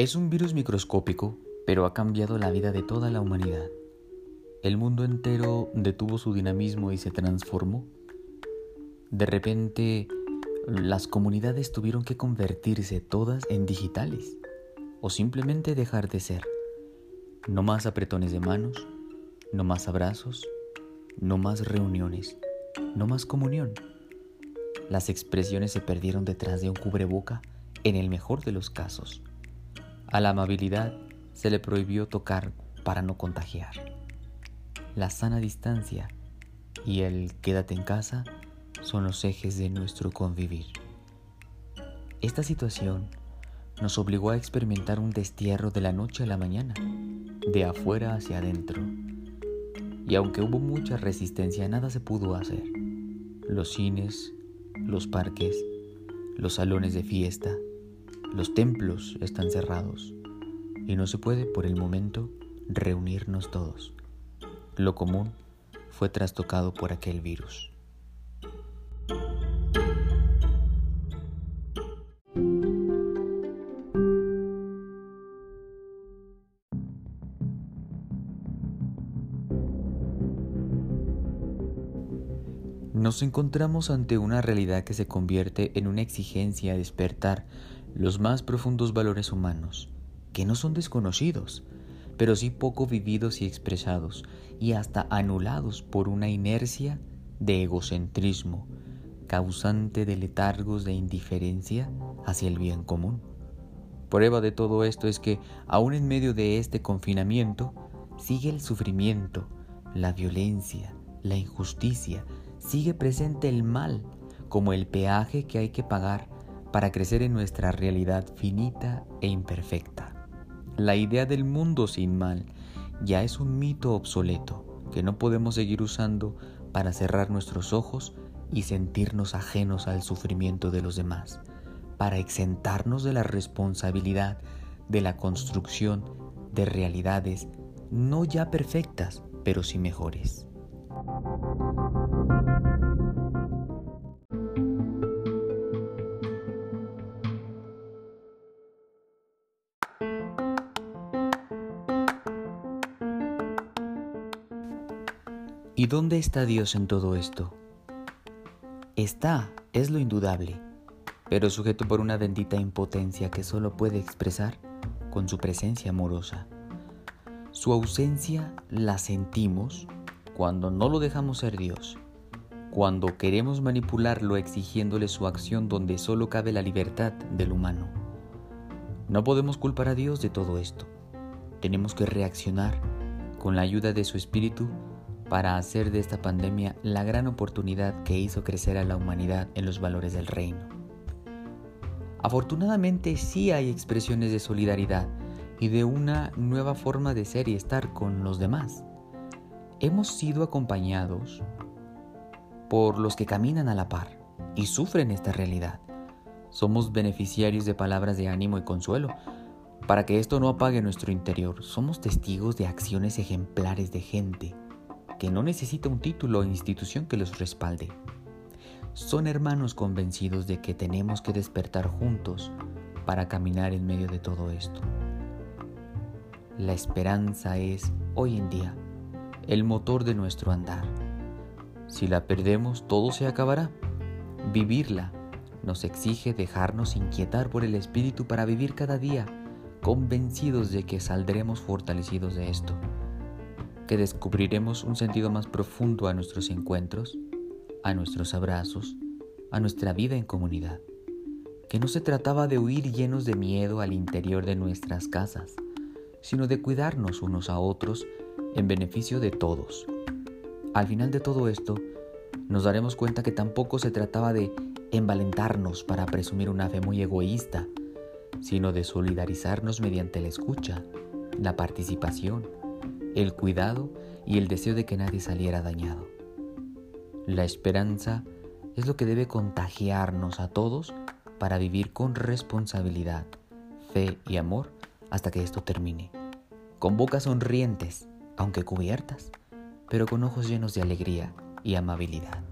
Es un virus microscópico, pero ha cambiado la vida de toda la humanidad. El mundo entero detuvo su dinamismo y se transformó. De repente, las comunidades tuvieron que convertirse todas en digitales o simplemente dejar de ser. No más apretones de manos, no más abrazos, no más reuniones, no más comunión. Las expresiones se perdieron detrás de un cubreboca en el mejor de los casos. A la amabilidad se le prohibió tocar para no contagiar. La sana distancia y el quédate en casa son los ejes de nuestro convivir. Esta situación nos obligó a experimentar un destierro de la noche a la mañana, de afuera hacia adentro. Y aunque hubo mucha resistencia, nada se pudo hacer. Los cines, los parques, los salones de fiesta, los templos están cerrados y no se puede por el momento reunirnos todos. Lo común fue trastocado por aquel virus. Nos encontramos ante una realidad que se convierte en una exigencia a despertar los más profundos valores humanos, que no son desconocidos, pero sí poco vividos y expresados, y hasta anulados por una inercia de egocentrismo, causante de letargos de indiferencia hacia el bien común. Prueba de todo esto es que, aún en medio de este confinamiento, sigue el sufrimiento, la violencia, la injusticia, sigue presente el mal como el peaje que hay que pagar para crecer en nuestra realidad finita e imperfecta. La idea del mundo sin mal ya es un mito obsoleto que no podemos seguir usando para cerrar nuestros ojos y sentirnos ajenos al sufrimiento de los demás, para exentarnos de la responsabilidad de la construcción de realidades no ya perfectas, pero sí mejores. ¿Y dónde está Dios en todo esto? Está, es lo indudable, pero sujeto por una bendita impotencia que solo puede expresar con su presencia amorosa. Su ausencia la sentimos cuando no lo dejamos ser Dios, cuando queremos manipularlo exigiéndole su acción donde solo cabe la libertad del humano. No podemos culpar a Dios de todo esto. Tenemos que reaccionar con la ayuda de su Espíritu para hacer de esta pandemia la gran oportunidad que hizo crecer a la humanidad en los valores del reino. Afortunadamente sí hay expresiones de solidaridad y de una nueva forma de ser y estar con los demás. Hemos sido acompañados por los que caminan a la par y sufren esta realidad. Somos beneficiarios de palabras de ánimo y consuelo. Para que esto no apague nuestro interior, somos testigos de acciones ejemplares de gente que no necesita un título o institución que los respalde. Son hermanos convencidos de que tenemos que despertar juntos para caminar en medio de todo esto. La esperanza es, hoy en día, el motor de nuestro andar. Si la perdemos, todo se acabará. Vivirla nos exige dejarnos inquietar por el Espíritu para vivir cada día, convencidos de que saldremos fortalecidos de esto que descubriremos un sentido más profundo a nuestros encuentros, a nuestros abrazos, a nuestra vida en comunidad, que no se trataba de huir llenos de miedo al interior de nuestras casas, sino de cuidarnos unos a otros en beneficio de todos. Al final de todo esto, nos daremos cuenta que tampoco se trataba de envalentarnos para presumir una fe muy egoísta, sino de solidarizarnos mediante la escucha, la participación, el cuidado y el deseo de que nadie saliera dañado. La esperanza es lo que debe contagiarnos a todos para vivir con responsabilidad, fe y amor hasta que esto termine. Con bocas sonrientes, aunque cubiertas, pero con ojos llenos de alegría y amabilidad.